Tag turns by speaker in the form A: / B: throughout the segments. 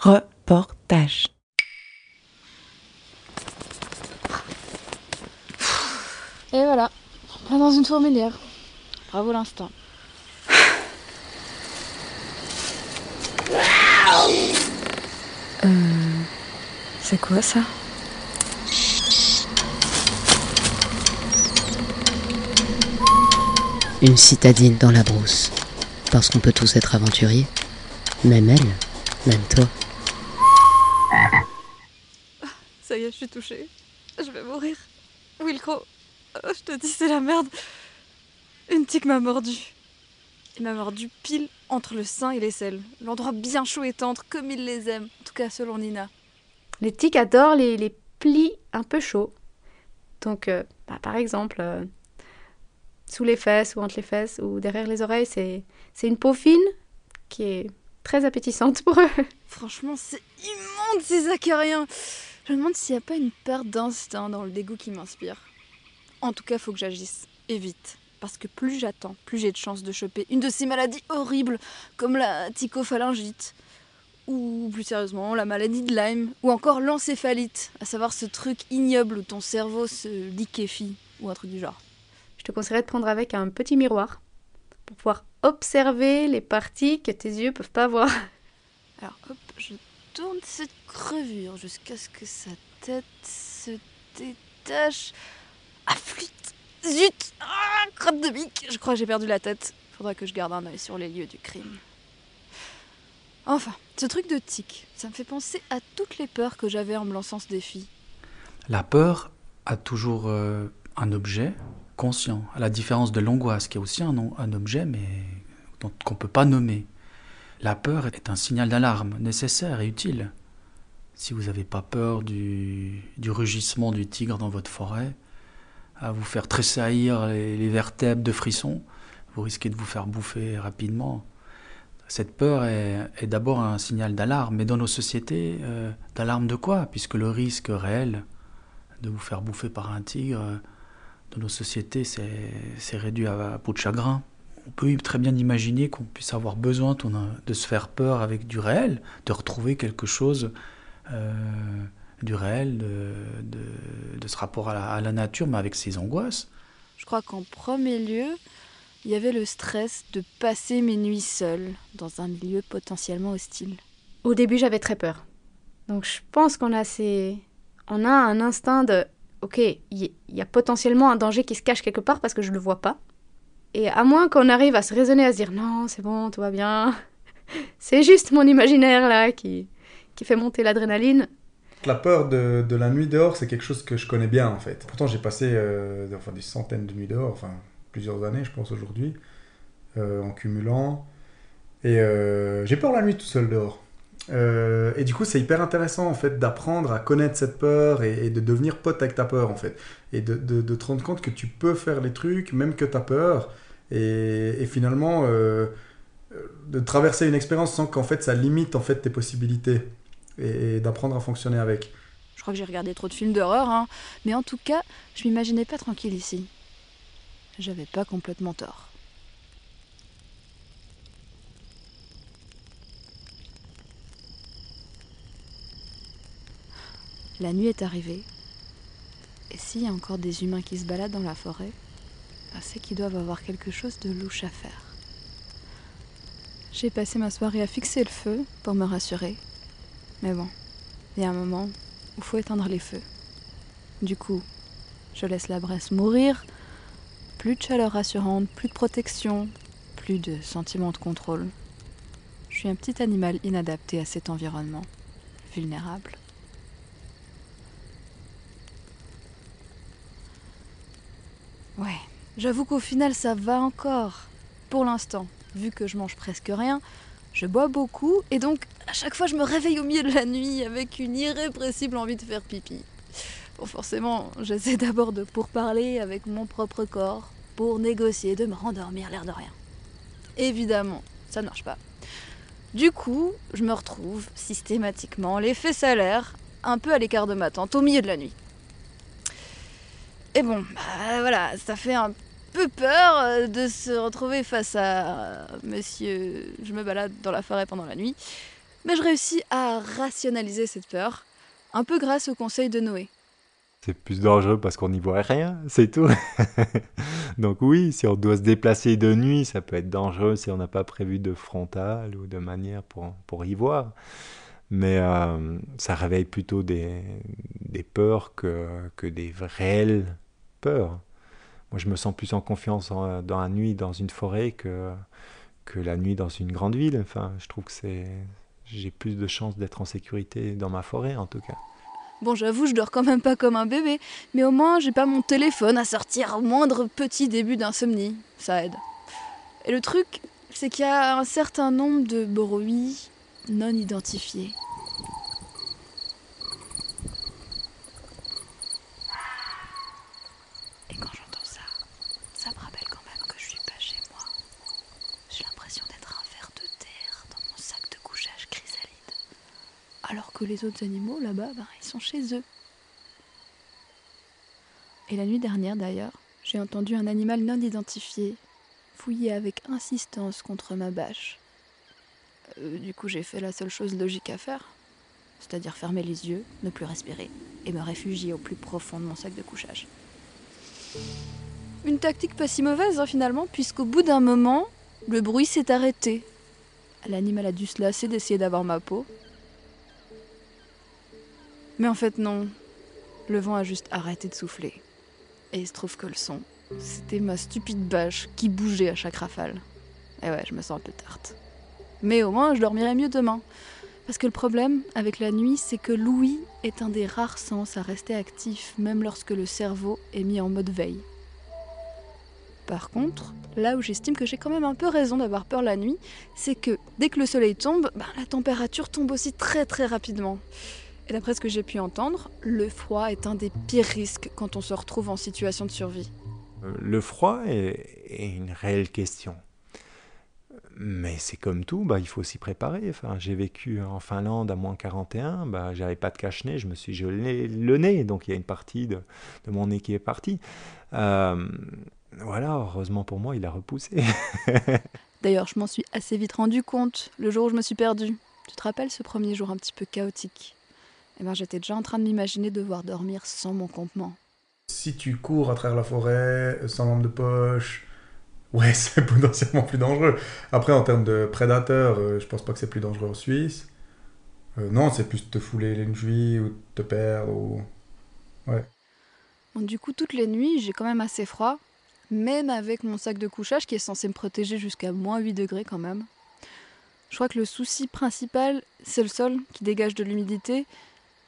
A: Reportage.
B: Et voilà, on est dans une fourmilière. Bravo l'instinct.
A: Euh. C'est quoi ça?
C: Une citadine dans la brousse. Parce qu'on peut tous être aventuriers. Même elle, même toi.
B: Ça y est, je suis touchée. Je vais mourir. Wilcro, oh, je te dis, c'est la merde. Une tique m'a mordu. Il m'a mordu pile entre le sein et l'aisselle. L'endroit bien chaud et tendre, comme il les aime. En tout cas, selon Nina.
D: Les tiques adorent les, les plis un peu chauds. Donc, euh, bah, par exemple, euh, sous les fesses ou entre les fesses ou derrière les oreilles, c'est, c'est une peau fine qui est très appétissante pour eux.
B: Franchement, c'est immonde ces acariens. Je me demande s'il n'y a pas une perte d'instinct dans le dégoût qui m'inspire. En tout cas, faut que j'agisse. Et vite. Parce que plus j'attends, plus j'ai de chances de choper une de ces maladies horribles, comme la tychophalyngite, ou plus sérieusement la maladie de Lyme, ou encore l'encéphalite, à savoir ce truc ignoble où ton cerveau se liquéfie, ou un truc du genre.
D: Je te conseillerais de prendre avec un petit miroir pour pouvoir observer les parties que tes yeux peuvent pas voir.
B: Alors hop, je tourne cette crevure jusqu'à ce que sa tête se détache. Ah flûte Zut Ah crotte de bique Je crois que j'ai perdu la tête. Faudra que je garde un œil sur les lieux du crime. Enfin, ce truc de tic, ça me fait penser à toutes les peurs que j'avais en me lançant ce défi.
E: La peur a toujours euh, un objet conscient, à la différence de l'angoisse, qui est aussi un, un objet, mais qu'on ne peut pas nommer. La peur est un signal d'alarme nécessaire et utile. Si vous n'avez pas peur du, rugissement du tigre dans votre forêt, à vous faire tressaillir les, vertèbres de frissons, vous risquez de vous faire bouffer rapidement. Cette peur est, d'abord un signal d'alarme, mais dans nos sociétés, euh, d'alarme de quoi? Puisque le risque réel de vous faire bouffer par un tigre, euh, dans nos sociétés, c'est c'est réduit à, à peau de chagrin. On peut très bien imaginer qu'on puisse avoir besoin de se faire peur avec du réel, de retrouver quelque chose euh, du réel, de, de- de ce rapport à la, à la nature, mais avec ses angoisses.
B: Je crois qu'en premier lieu, il y avait le stress de passer mes nuits seule dans un milieu potentiellement hostile.
D: Au début, j'avais très peur. Donc, je pense qu'on a ces... on a un instinct de, ok, il y, il y a potentiellement un danger qui se cache quelque part parce que je le vois pas. Et à moins qu'on arrive à se raisonner, à se dire non, c'est bon, tout va bien. c'est juste mon imaginaire là qui, qui fait monter l'adrénaline.
F: La peur de, de la nuit dehors, c'est quelque chose que je connais bien en fait. Pourtant, j'ai passé euh, enfin, des centaines de nuits dehors, enfin plusieurs années, je pense aujourd'hui, euh, en cumulant. Et euh, j'ai peur la nuit tout seul dehors. Euh, et du coup, c'est hyper intéressant en fait d'apprendre à connaître cette peur et, de devenir pote avec ta peur en fait. Et de, de- te rendre compte que tu peux faire les trucs même que tu as peur. Et, et finalement, euh, de traverser une expérience sans qu'en fait ça limite en fait tes possibilités et, et d'apprendre à fonctionner avec.
B: Je crois que j'ai regardé trop de films d'horreur, hein. mais en tout cas, je m'imaginais pas tranquille ici. J'avais pas complètement tort. La nuit est arrivée. Et s'il y a encore des humains qui se baladent dans la forêt, bah, c'est qu'ils doivent avoir quelque chose de louche à faire. J'ai passé ma soirée à fixer le feu pour me rassurer. Mais bon, il y a un moment où faut éteindre les feux. Du coup, je laisse la braise mourir. Plus de chaleur rassurante, plus de protection, plus de sentiment de contrôle. Je suis un petit animal inadapté à cet environnement, vulnérable. Ouais, j'avoue qu'au final ça va encore. Pour l'instant, vu que je mange presque rien, je bois beaucoup et donc à chaque fois je me réveille au milieu de la nuit avec une irrépressible envie de faire pipi. Bon, forcément, j'essaie d'abord de pourparler avec mon propre corps pour négocier de me rendormir l'air de rien. Évidemment, ça ne marche pas. Du coup, je me retrouve systématiquement l'effet salaire, un peu à l'écart de ma tante, au milieu de la nuit. Et bon, bah, voilà, ça fait un peu peur euh, de se retrouver face à euh, monsieur. Je me balade dans la forêt pendant la nuit. Mais je réussis à rationaliser cette peur, un peu grâce au conseil de Noé.
G: C'est plus dangereux parce qu'on n'y voit rien, c'est tout. Donc oui, si on doit se déplacer de nuit, ça peut être dangereux si on n'a pas prévu de frontal ou de manière pour, pour y voir. Mais euh, ça réveille plutôt des, des peurs que, que des réelles peurs. Moi, je me sens plus en confiance dans la nuit dans une forêt que, que la nuit dans une grande ville. Enfin, je trouve que c'est, j'ai plus de chances d'être en sécurité dans ma forêt, en tout cas.
B: Bon, j'avoue, je dors quand même pas comme un bébé, mais au moins j'ai pas mon téléphone à sortir au moindre petit début d'insomnie. Ça aide. Et le truc, c'est qu'il y a un certain nombre de bruits non identifiés. Et quand j'entends ça, ça me rappelle quand même que je suis pas chez moi. J'ai l'impression d'être un ver de terre dans mon sac de couchage chrysalide. Alors que les autres animaux là-bas, ben, ils sont chez eux. Et la nuit dernière d'ailleurs, j'ai entendu un animal non identifié fouiller avec insistance contre ma bâche. Euh, du coup, j'ai fait la seule chose logique à faire, c'est-à-dire fermer les yeux, ne plus respirer et me réfugier au plus profond de mon sac de couchage. Une tactique pas si mauvaise hein, finalement, puisqu'au bout d'un moment, le bruit s'est arrêté. L'animal a dû se lasser d'essayer d'avoir ma peau. Mais en fait non, le vent a juste arrêté de souffler. Et il se trouve que le son, c'était ma stupide bâche qui bougeait à chaque rafale. Et ouais, je me sens un peu tarte. Mais au moins, je dormirai mieux demain. Parce que le problème avec la nuit, c'est que l'ouïe est un des rares sens à rester actif, même lorsque le cerveau est mis en mode veille. Par contre, là où j'estime que j'ai quand même un peu raison d'avoir peur la nuit, c'est que dès que le soleil tombe, ben, la température tombe aussi très très rapidement. Et d'après ce que j'ai pu entendre, le froid est un des pires risques quand on se retrouve en situation de survie.
G: Le froid est, est une réelle question. Mais c'est comme tout, bah, il faut s'y préparer. Enfin, j'ai vécu en Finlande à moins 41, bah, j'avais pas de cache-nez, je me suis gelé le nez, donc il y a une partie de, de mon nez qui est partie. Euh, voilà, heureusement pour moi, il a repoussé.
B: D'ailleurs, je m'en suis assez vite rendu compte le jour où je me suis perdue. Tu te rappelles ce premier jour un petit peu chaotique? Eh ben, j'étais déjà en train de m'imaginer devoir dormir sans mon campement.
F: Si tu cours à travers la forêt, sans lampe de poche, ouais, c'est potentiellement plus dangereux. Après, en termes de prédateurs, euh, je pense pas que c'est plus dangereux en Suisse. Euh, non, c'est plus te fouler une nuit ou te perdre. Ou... Ouais.
B: Bon, du coup, toutes les nuits, j'ai quand même assez froid, même avec mon sac de couchage qui est censé me protéger jusqu'à moins 8 degrés quand même. Je crois que le souci principal, c'est le sol qui dégage de l'humidité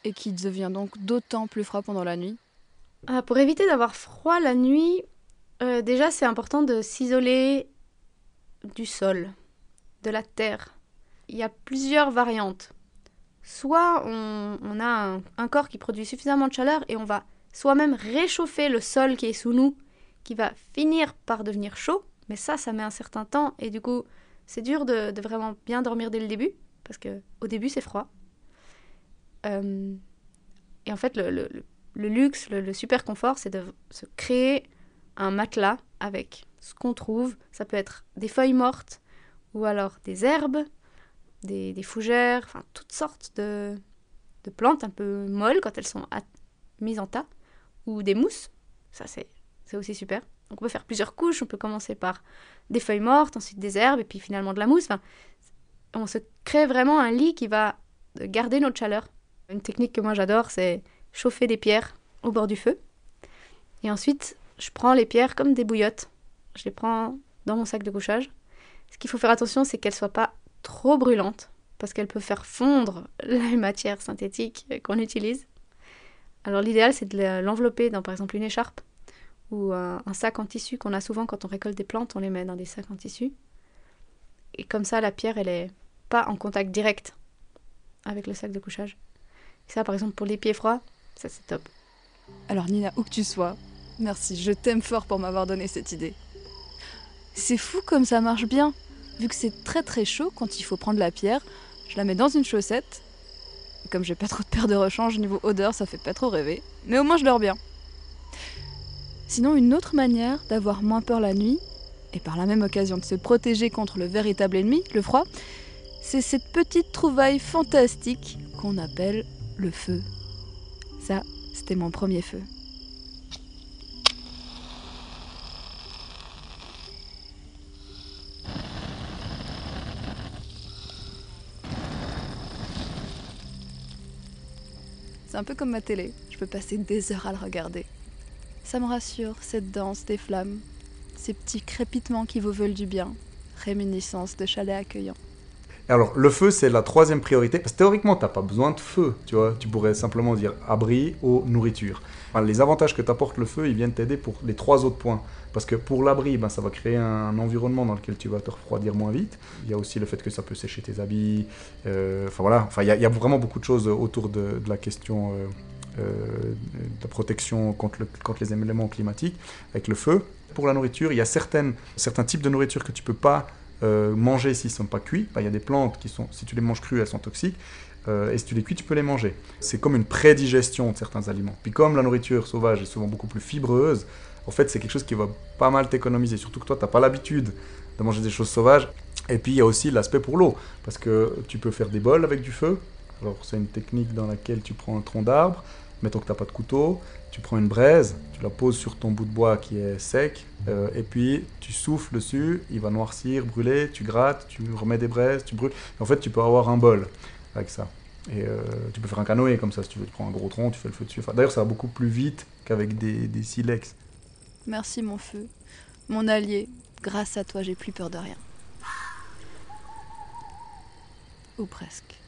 B: et qui devient donc d'autant plus froid pendant la nuit.
D: Ah, pour éviter d'avoir froid la nuit, euh, déjà c'est important de s'isoler du sol, de la terre. Il y a plusieurs variantes. Soit on, a un, un corps qui produit suffisamment de chaleur et on va soi-même réchauffer le sol qui est sous nous, qui va finir par devenir chaud, mais ça, ça met un certain temps et du coup, c'est dur de, de vraiment bien dormir dès le début, parce que au début c'est froid. Euh, et en fait, le, luxe, le, super confort, c'est de se créer un matelas avec ce qu'on trouve. Ça peut être des feuilles mortes ou alors des herbes, des, fougères, enfin toutes sortes de, plantes un peu molles quand elles sont mises en tas, ou des mousses. Ça, c'est aussi super. Donc on peut faire plusieurs couches. On peut commencer par des feuilles mortes, ensuite des herbes, et puis finalement de la mousse. On se crée vraiment un lit qui va garder notre chaleur. Une technique que moi j'adore, c'est chauffer des pierres au bord du feu. Et ensuite, je prends les pierres comme des bouillottes. Je les prends dans mon sac de couchage. Ce qu'il faut faire attention, c'est qu'elles ne soient pas trop brûlantes, parce qu'elles peuvent faire fondre la matière synthétique qu'on utilise. Alors l'idéal, c'est de l'envelopper dans par exemple une écharpe ou un, un sac en tissu qu'on a souvent quand on récolte des plantes, on les met dans des sacs en tissu. Et comme ça, la pierre, elle est pas en contact direct avec le sac de couchage. Ça, par exemple, pour les pieds froids, ça c'est top.
B: Alors Nina, où que tu sois, merci, je t'aime fort pour m'avoir donné cette idée. C'est fou comme ça marche bien. Vu que c'est très très chaud quand il faut prendre la pierre, je la mets dans une chaussette. Comme j'ai pas trop de paire de rechange niveau odeur, ça fait pas trop rêver. Mais au moins je dors bien. Sinon, une autre manière d'avoir moins peur la nuit, et par la même occasion de se protéger contre le véritable ennemi, le froid, c'est cette petite trouvaille fantastique qu'on appelle le feu. Ça, c'était mon premier feu. C'est un peu comme ma télé, je peux passer des heures à le regarder. Ça me rassure, cette danse des flammes, ces petits crépitements qui vous veulent du bien, réminiscence de chalets accueillants.
F: Alors, le feu, c'est la troisième priorité. Parce que théoriquement, tu n'as pas besoin de feu, tu vois. Tu pourrais simplement dire abri, eau, nourriture. Les avantages que t'apporte le feu, ils viennent t'aider pour les trois autres points. Parce que pour l'abri, ben, ça va créer un environnement dans lequel tu vas te refroidir moins vite. Il y a aussi le fait que ça peut sécher tes habits. Euh, enfin voilà, enfin, il, y a, vraiment beaucoup de choses autour de, de la question euh, euh, de protection contre, le, contre les éléments climatiques avec le feu. Pour la nourriture, il y a certaines, certains types de nourriture que tu peux pas euh, manger s'ils ne sont pas cuits. Il y a des plantes qui sont, si tu les manges crues, elles sont toxiques. Euh, et si tu les cuis, tu peux les manger. C'est comme une prédigestion de certains aliments. Puis comme la nourriture sauvage est souvent beaucoup plus fibreuse, en fait, c'est quelque chose qui va pas mal t'économiser. Surtout que toi, tu n'as pas l'habitude de manger des choses sauvages. Et puis, il y a aussi l'aspect pour l'eau. Parce que tu peux faire des bols avec du feu. Alors, c'est une technique dans laquelle tu prends un tronc d'arbre, mettons que tu n'as pas de couteau, tu prends une braise, tu la poses sur ton bout de bois qui est sec, euh, et puis tu souffles dessus, il va noircir, brûler, tu grattes, tu remets des braises, tu brûles. En fait, tu peux avoir un bol avec ça. Et euh, tu peux faire un canoë comme ça si tu veux. Tu prends un gros tronc, tu fais le feu dessus. D'ailleurs, ça va beaucoup plus vite qu'avec des silex.
B: Merci mon feu, mon allié. Grâce à toi, j'ai plus peur de rien. Ou presque.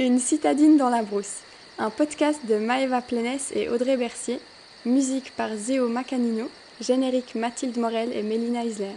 H: Une citadine dans la brousse, un podcast de Maëva Plénès et Audrey Bercier, musique par Zéo Macanino, générique Mathilde Morel et Mélina Isler.